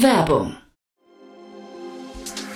Werbung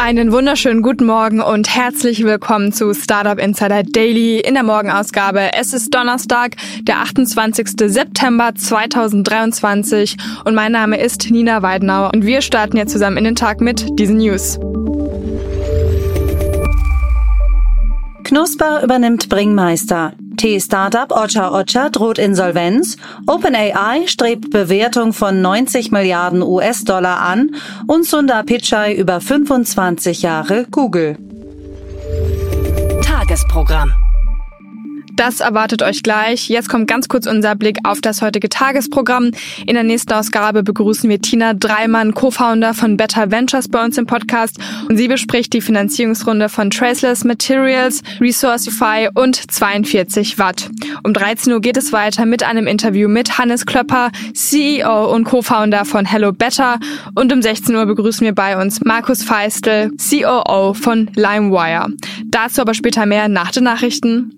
Einen wunderschönen guten Morgen und herzlich willkommen zu Startup Insider Daily in der Morgenausgabe. Es ist Donnerstag, der 28. September 2023 und mein Name ist Nina Weidenauer und wir starten jetzt zusammen in den Tag mit diesen News. Knusper übernimmt Bringmeister. T-Startup Ocha Ocha droht Insolvenz. OpenAI strebt Bewertung von 90 Milliarden US-Dollar an und Sundar Pichai über 25 Jahre Google. Tagesprogramm. Das erwartet euch gleich. Jetzt kommt ganz kurz unser Blick auf das heutige Tagesprogramm. In der nächsten Ausgabe begrüßen wir Tina Dreimann, Co-Founder von Better Ventures bei uns im Podcast und sie bespricht die Finanzierungsrunde von Traceless Materials, Resourcify und 42 Watt. Um 13 Uhr geht es weiter mit einem Interview mit Hannes Klöpper, CEO und Co-Founder von Hello Better und um 16 Uhr begrüßen wir bei uns Markus Feistel, COO von LimeWire. Dazu aber später mehr nach den Nachrichten.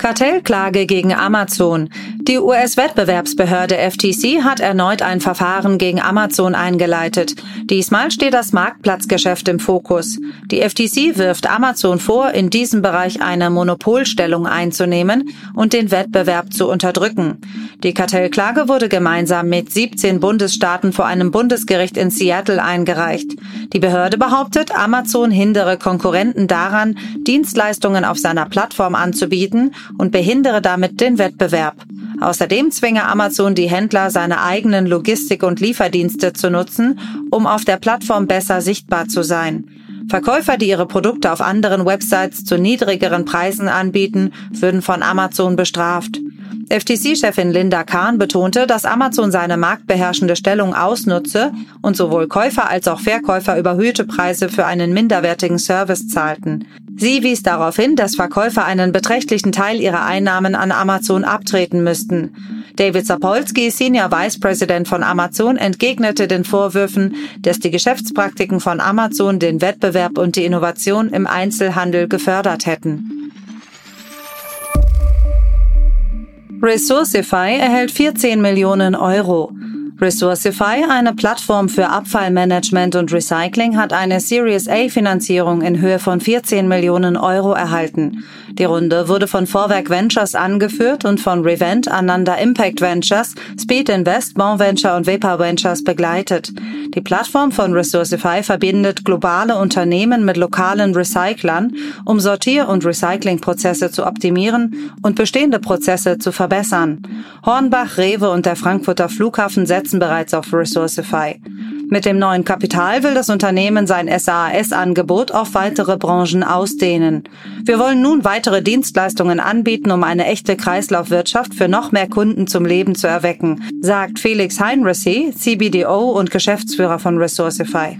Kartellklage gegen Amazon. Die US-Wettbewerbsbehörde FTC hat erneut ein Verfahren gegen Amazon eingeleitet. Diesmal steht das Marktplatzgeschäft im Fokus. Die FTC wirft Amazon vor, in diesem Bereich eine Monopolstellung einzunehmen und den Wettbewerb zu unterdrücken. Die Kartellklage wurde gemeinsam mit 17 Bundesstaaten vor einem Bundesgericht in Seattle eingereicht. Die Behörde behauptet, Amazon hindere Konkurrenten daran, Dienstleistungen auf seiner Plattform anzubieten und behindere damit den Wettbewerb. Außerdem zwinge Amazon die Händler, seine eigenen Logistik- und Lieferdienste zu nutzen, um auf der Plattform besser sichtbar zu sein. Verkäufer, die ihre Produkte auf anderen Websites zu niedrigeren Preisen anbieten, würden von Amazon bestraft. FTC-Chefin Linda Kahn betonte, dass Amazon seine marktbeherrschende Stellung ausnutze und sowohl Käufer als auch Verkäufer überhöhte Preise für einen minderwertigen Service zahlten. Sie wies darauf hin, dass Verkäufer einen beträchtlichen Teil ihrer Einnahmen an Amazon abtreten müssten. David Sapolsky, Senior Vice President von Amazon, entgegnete den Vorwürfen, dass die Geschäftspraktiken von Amazon den Wettbewerb und die Innovation im Einzelhandel gefördert hätten. Resourcify erhält 14 Millionen Euro. Resourcify, eine Plattform für Abfallmanagement und Recycling, hat eine Series A Finanzierung in Höhe von 14 Millionen Euro erhalten. Die Runde wurde von Vorwerk Ventures angeführt und von Revent, Ananda Impact Ventures, Speed Invest, Bon Venture und Vapor Ventures begleitet. Die Plattform von Resourcify verbindet globale Unternehmen mit lokalen Recyclern, um Sortier- und Recyclingprozesse zu optimieren und bestehende Prozesse zu verbessern. Hornbach, Rewe und der Frankfurter Flughafen setzen bereits auf Resourcify. Mit dem neuen Kapital will das Unternehmen sein SAS-Angebot auf weitere Branchen ausdehnen. Wir wollen nun weitere Dienstleistungen anbieten, um eine echte Kreislaufwirtschaft für noch mehr Kunden zum Leben zu erwecken, sagt Felix Heinrichsey, CBDO und Geschäftsführer von Resourcify.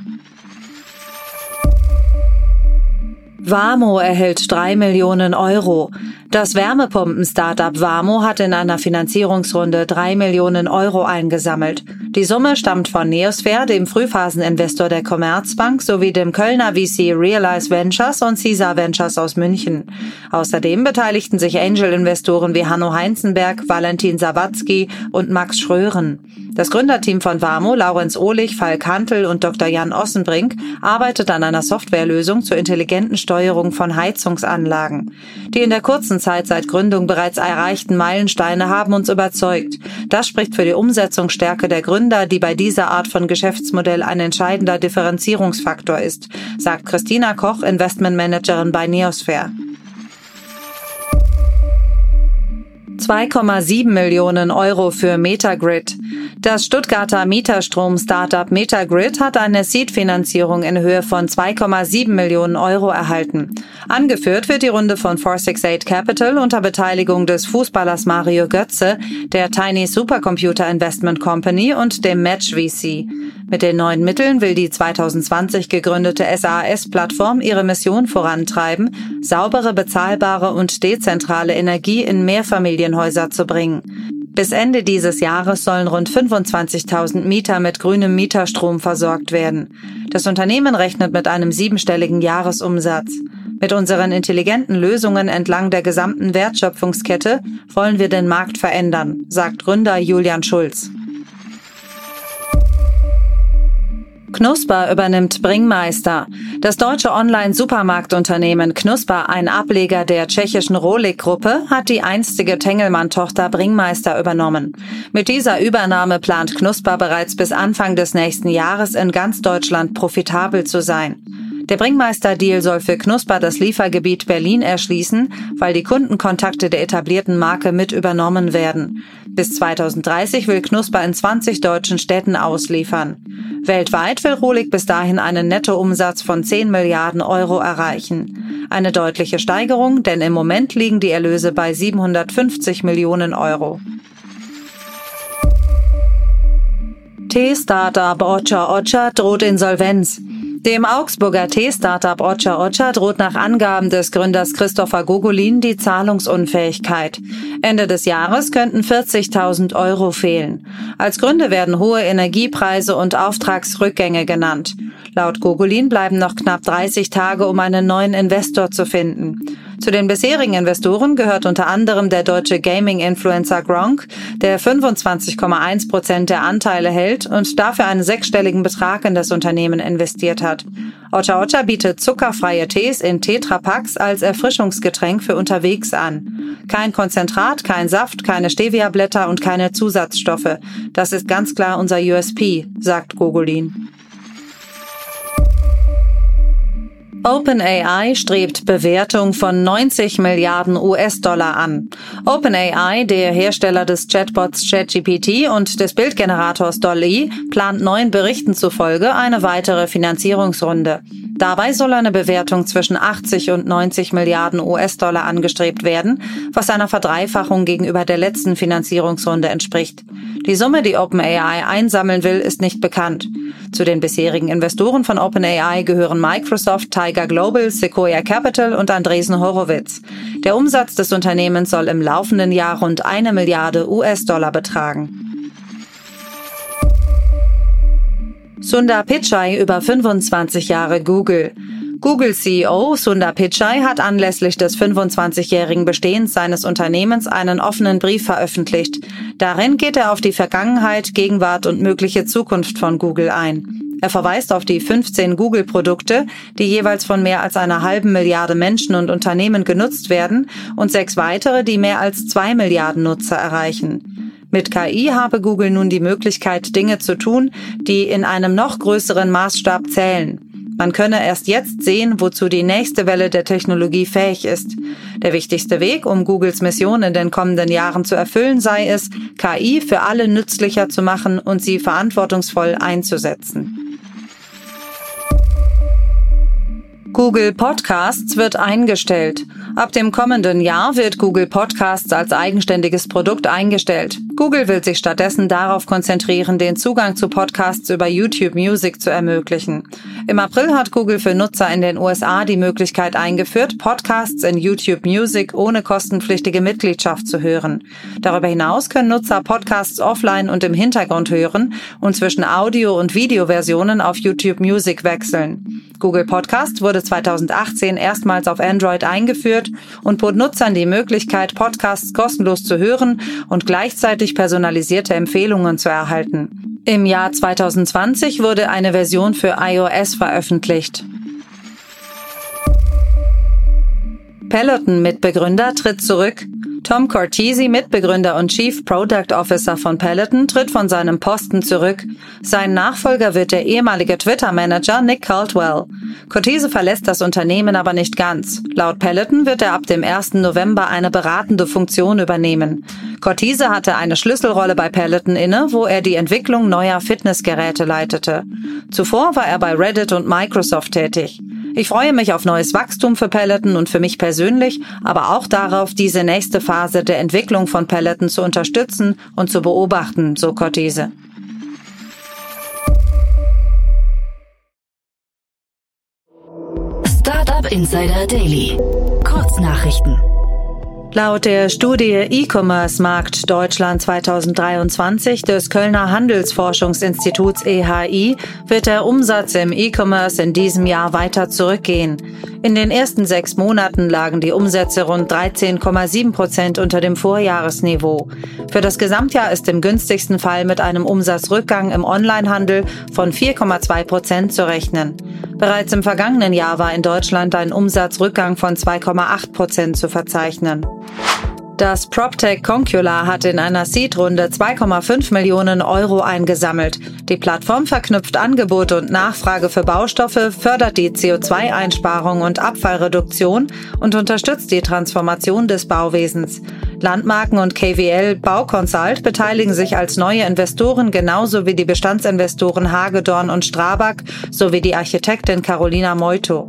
Wamo erhält drei Millionen Euro. Das Wärmepumpen-Startup Wamo hat in einer Finanzierungsrunde drei Millionen Euro eingesammelt. Die Summe stammt von Neosphere, dem Frühphaseninvestor der Commerzbank, sowie dem Kölner VC Realize Ventures und Caesar Ventures aus München. Außerdem beteiligten sich Angel-Investoren wie Hanno Heinzenberg, Valentin Sawatzki und Max Schrören. Das Gründerteam von Warmo, Laurenz Ohlich, Falk Hantel und Dr. Jan Ossenbrink, arbeitet an einer Softwarelösung zur intelligenten Steuerung von Heizungsanlagen. Die in der kurzen Zeit seit Gründung bereits erreichten Meilensteine haben uns überzeugt. Das spricht für die Umsetzungsstärke der Gründer, die bei dieser Art von Geschäftsmodell ein entscheidender Differenzierungsfaktor ist, sagt Christina Koch, Investmentmanagerin bei Neosphere. 2,7 Millionen Euro für Metagrid. Das Stuttgarter Mieterstrom-Startup Metagrid hat eine Seed-Finanzierung in Höhe von 2,7 Millionen Euro erhalten. Angeführt wird die Runde von 468 Capital unter Beteiligung des Fußballers Mario Götze, der Tiny Supercomputer Investment Company und dem Match VC. Mit den neuen Mitteln will die 2020 gegründete SAS-Plattform ihre Mission vorantreiben, saubere, bezahlbare und dezentrale Energie in Mehrfamilienhäuser zu bringen. Bis Ende dieses Jahres sollen rund 25.000 Mieter mit grünem Mieterstrom versorgt werden. Das Unternehmen rechnet mit einem siebenstelligen Jahresumsatz. Mit unseren intelligenten Lösungen entlang der gesamten Wertschöpfungskette wollen wir den Markt verändern, sagt Gründer Julian Schulz. Knusper übernimmt Bringmeister. Das deutsche Online-Supermarktunternehmen Knusper, ein Ableger der tschechischen Rolik-Gruppe, hat die einstige Tengelmann-Tochter Bringmeister übernommen. Mit dieser Übernahme plant Knusper bereits bis Anfang des nächsten Jahres in ganz Deutschland profitabel zu sein. Der Bringmeister-Deal soll für Knusper das Liefergebiet Berlin erschließen, weil die Kundenkontakte der etablierten Marke mit übernommen werden. Bis 2030 will Knusper in 20 deutschen Städten ausliefern. Weltweit will Rohlig bis dahin einen Nettoumsatz von 10 Milliarden Euro erreichen. Eine deutliche Steigerung, denn im Moment liegen die Erlöse bei 750 Millionen Euro. T-Startup Ocha Ocha droht Insolvenz. Dem Augsburger Tee-Startup Ocha Ocha droht nach Angaben des Gründers Christopher Gogolin die Zahlungsunfähigkeit. Ende des Jahres könnten 40.000 Euro fehlen. Als Gründe werden hohe Energiepreise und Auftragsrückgänge genannt. Laut Gogolin bleiben noch knapp 30 Tage, um einen neuen Investor zu finden. Zu den bisherigen Investoren gehört unter anderem der deutsche Gaming-Influencer Gronk, der 25,1 Prozent der Anteile hält und dafür einen sechsstelligen Betrag in das Unternehmen investiert hat. Ocha Ocha bietet zuckerfreie Tees in Tetrapacks als Erfrischungsgetränk für unterwegs an. Kein Konzentrat, kein Saft, keine Stevia-Blätter und keine Zusatzstoffe. Das ist ganz klar unser USP, sagt Gogolin. OpenAI strebt Bewertung von 90 Milliarden US-Dollar an. OpenAI, der Hersteller des Chatbots ChatGPT und des Bildgenerators Dolly, plant neuen Berichten zufolge eine weitere Finanzierungsrunde. Dabei soll eine Bewertung zwischen 80 und 90 Milliarden US-Dollar angestrebt werden, was einer Verdreifachung gegenüber der letzten Finanzierungsrunde entspricht. Die Summe, die OpenAI einsammeln will, ist nicht bekannt. Zu den bisherigen Investoren von OpenAI gehören Microsoft, Tiger Global, Sequoia Capital und Andresen Horowitz. Der Umsatz des Unternehmens soll im laufenden Jahr rund eine Milliarde US-Dollar betragen. Sundar Pichai über 25 Jahre Google. Google CEO Sundar Pichai hat anlässlich des 25-jährigen Bestehens seines Unternehmens einen offenen Brief veröffentlicht. Darin geht er auf die Vergangenheit, Gegenwart und mögliche Zukunft von Google ein. Er verweist auf die 15 Google-Produkte, die jeweils von mehr als einer halben Milliarde Menschen und Unternehmen genutzt werden und sechs weitere, die mehr als zwei Milliarden Nutzer erreichen. Mit KI habe Google nun die Möglichkeit, Dinge zu tun, die in einem noch größeren Maßstab zählen. Man könne erst jetzt sehen, wozu die nächste Welle der Technologie fähig ist. Der wichtigste Weg, um Googles Mission in den kommenden Jahren zu erfüllen, sei es, KI für alle nützlicher zu machen und sie verantwortungsvoll einzusetzen. Google Podcasts wird eingestellt. Ab dem kommenden Jahr wird Google Podcasts als eigenständiges Produkt eingestellt. Google will sich stattdessen darauf konzentrieren, den Zugang zu Podcasts über YouTube Music zu ermöglichen. Im April hat Google für Nutzer in den USA die Möglichkeit eingeführt, Podcasts in YouTube Music ohne kostenpflichtige Mitgliedschaft zu hören. Darüber hinaus können Nutzer Podcasts offline und im Hintergrund hören und zwischen Audio- und Videoversionen auf YouTube Music wechseln. Google Podcast wurde 2018 erstmals auf Android eingeführt und bot Nutzern die Möglichkeit, Podcasts kostenlos zu hören und gleichzeitig zusätzlich personalisierte Empfehlungen zu erhalten. Im Jahr 2020 wurde eine Version für iOS veröffentlicht. Peloton-Mitbegründer tritt zurück. Tom Cortese, Mitbegründer und Chief Product Officer von Peloton, tritt von seinem Posten zurück. Sein Nachfolger wird der ehemalige Twitter-Manager Nick Caldwell. Cortese verlässt das Unternehmen aber nicht ganz. Laut Peloton wird er ab dem 1. November eine beratende Funktion übernehmen. Cortese hatte eine Schlüsselrolle bei Peloton inne, wo er die Entwicklung neuer Fitnessgeräte leitete. Zuvor war er bei Reddit und Microsoft tätig. Ich freue mich auf neues Wachstum für Peloton und für mich persönlich, aber auch darauf, diese nächste Phase der Entwicklung von Peloton zu unterstützen und zu beobachten, so Cortese. Startup Insider Daily. Kurznachrichten. Laut der Studie E-Commerce Markt Deutschland 2023 des Kölner Handelsforschungsinstituts EHI wird der Umsatz im E-Commerce in diesem Jahr weiter zurückgehen. In den ersten sechs Monaten lagen die Umsätze rund 13,7 Prozent unter dem Vorjahresniveau. Für das Gesamtjahr ist im günstigsten Fall mit einem Umsatzrückgang im Onlinehandel von 4,2 Prozent zu rechnen. Bereits im vergangenen Jahr war in Deutschland ein Umsatzrückgang von 2,8 Prozent zu verzeichnen. Das PropTech Concula hat in einer Seed-Runde 2,5 Millionen Euro eingesammelt. Die Plattform verknüpft Angebot und Nachfrage für Baustoffe, fördert die CO2-Einsparung und Abfallreduktion und unterstützt die Transformation des Bauwesens. Landmarken und KWL Bauconsult beteiligen sich als neue Investoren genauso wie die Bestandsinvestoren Hagedorn und Strabag sowie die Architektin Carolina Moito.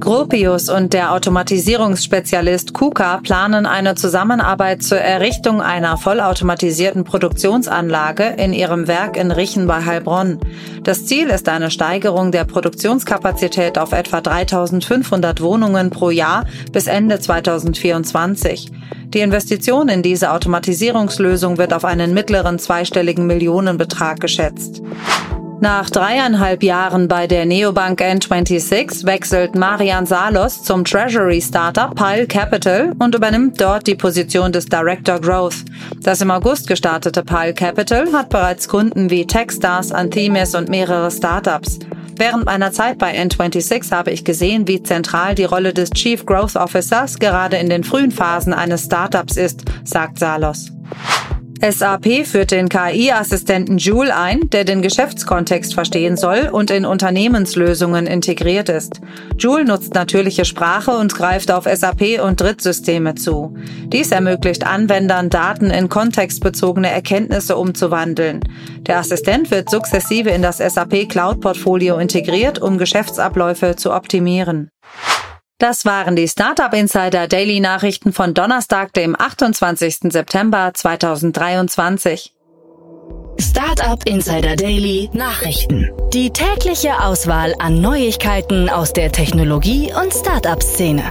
Gropius und der Automatisierungsspezialist KUKA planen eine Zusammenarbeit zur Errichtung einer vollautomatisierten Produktionsanlage in ihrem Werk in Richen bei Heilbronn. Das Ziel ist eine Steigerung der Produktionskapazität auf etwa 3500 Wohnungen pro Jahr bis Ende 2024. Die Investition in diese Automatisierungslösung wird auf einen mittleren zweistelligen Millionenbetrag geschätzt. Nach dreieinhalb Jahren bei der Neobank N26 wechselt Marian Salos zum Treasury Startup Pile Capital und übernimmt dort die Position des Director Growth. Das im August gestartete Pile Capital hat bereits Kunden wie Techstars, Anthemis und mehrere Startups. Während meiner Zeit bei N26 habe ich gesehen, wie zentral die Rolle des Chief Growth Officers gerade in den frühen Phasen eines Startups ist, sagt Salos. SAP führt den KI-Assistenten Joule ein, der den Geschäftskontext verstehen soll und in Unternehmenslösungen integriert ist. Joule nutzt natürliche Sprache und greift auf SAP und Drittsysteme zu. Dies ermöglicht Anwendern, Daten in kontextbezogene Erkenntnisse umzuwandeln. Der Assistent wird sukzessive in das SAP Cloud-Portfolio integriert, um Geschäftsabläufe zu optimieren. Das waren die Startup Insider Daily Nachrichten von Donnerstag, dem 28. September 2023. Startup Insider Daily Nachrichten. Die tägliche Auswahl an Neuigkeiten aus der Technologie- und Startup-Szene.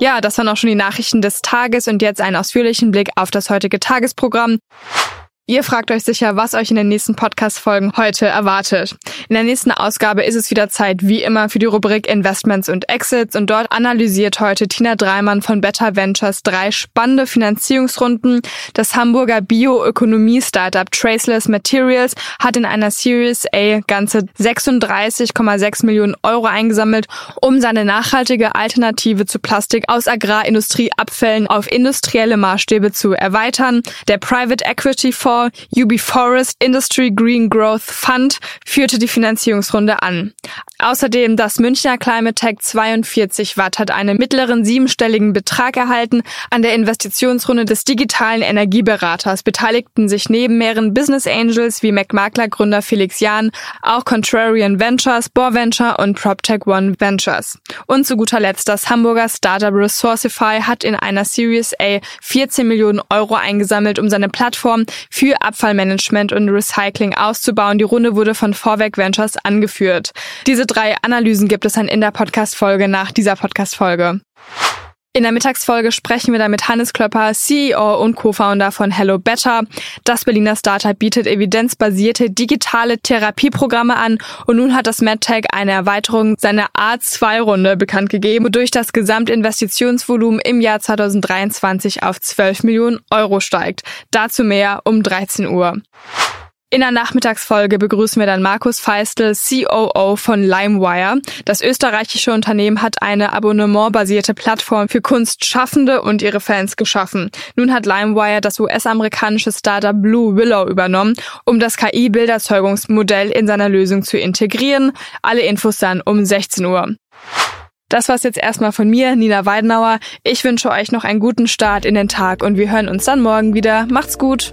Ja, das waren auch schon die Nachrichten des Tages und jetzt einen ausführlichen Blick auf das heutige Tagesprogramm. Ihr fragt euch sicher, was euch in den nächsten Podcast-Folgen heute erwartet. In der nächsten Ausgabe ist es wieder Zeit, wie immer, für die Rubrik Investments und Exits und dort analysiert heute Tina Dreimann von Better Ventures drei spannende Finanzierungsrunden. Das Hamburger Bioökonomie-Startup Traceless Materials hat in einer Series A ganze 36,6 Millionen Euro eingesammelt, um seine nachhaltige Alternative zu Plastik aus Agrarindustrieabfällen auf industrielle Maßstäbe zu erweitern. Der Private Equity Fonds Fonds UB Forest Industry Green Growth Fund führte die Finanzierungsrunde an. Außerdem das Münchner Climate Tech 42 Watt hat einen mittleren siebenstelligen Betrag erhalten. An der Investitionsrunde des digitalen Energieberaters beteiligten sich neben mehreren Business Angels wie McMakler Gründer Felix Jahn auch Contrarian Ventures, Bor Venture und PropTech One Ventures. Und zu guter Letzt das Hamburger Startup Resourcify hat in einer Series A 14 Millionen Euro eingesammelt, um seine Plattform für Abfallmanagement und Recycling auszubauen. Die Runde wurde von Vorwerk Ventures angeführt. Diese drei Analysen gibt es dann in der Podcast-Folge nach dieser Podcast-Folge. In der Mittagsfolge sprechen wir dann mit Hannes Klöpper, CEO und Co-Founder von Hello Better. Das Berliner Startup bietet evidenzbasierte digitale Therapieprogramme an und nun hat das MedTech eine Erweiterung seiner A2-Runde bekannt gegeben, wodurch das Gesamtinvestitionsvolumen im Jahr 2023 auf 12 Millionen Euro steigt. Dazu mehr um 13 Uhr. In der Nachmittagsfolge begrüßen wir dann Markus Feistel, COO von LimeWire. Das österreichische Unternehmen hat eine abonnementbasierte Plattform für Kunstschaffende und ihre Fans geschaffen. Nun hat LimeWire das US-amerikanische Startup Blue Willow übernommen, um das KI-Bilderzeugungsmodell in seiner Lösung zu integrieren. Alle Infos dann um 16 Uhr. Das war's jetzt erstmal von mir, Nina Weidenauer. Ich wünsche euch noch einen guten Start in den Tag und wir hören uns dann morgen wieder. Macht's gut!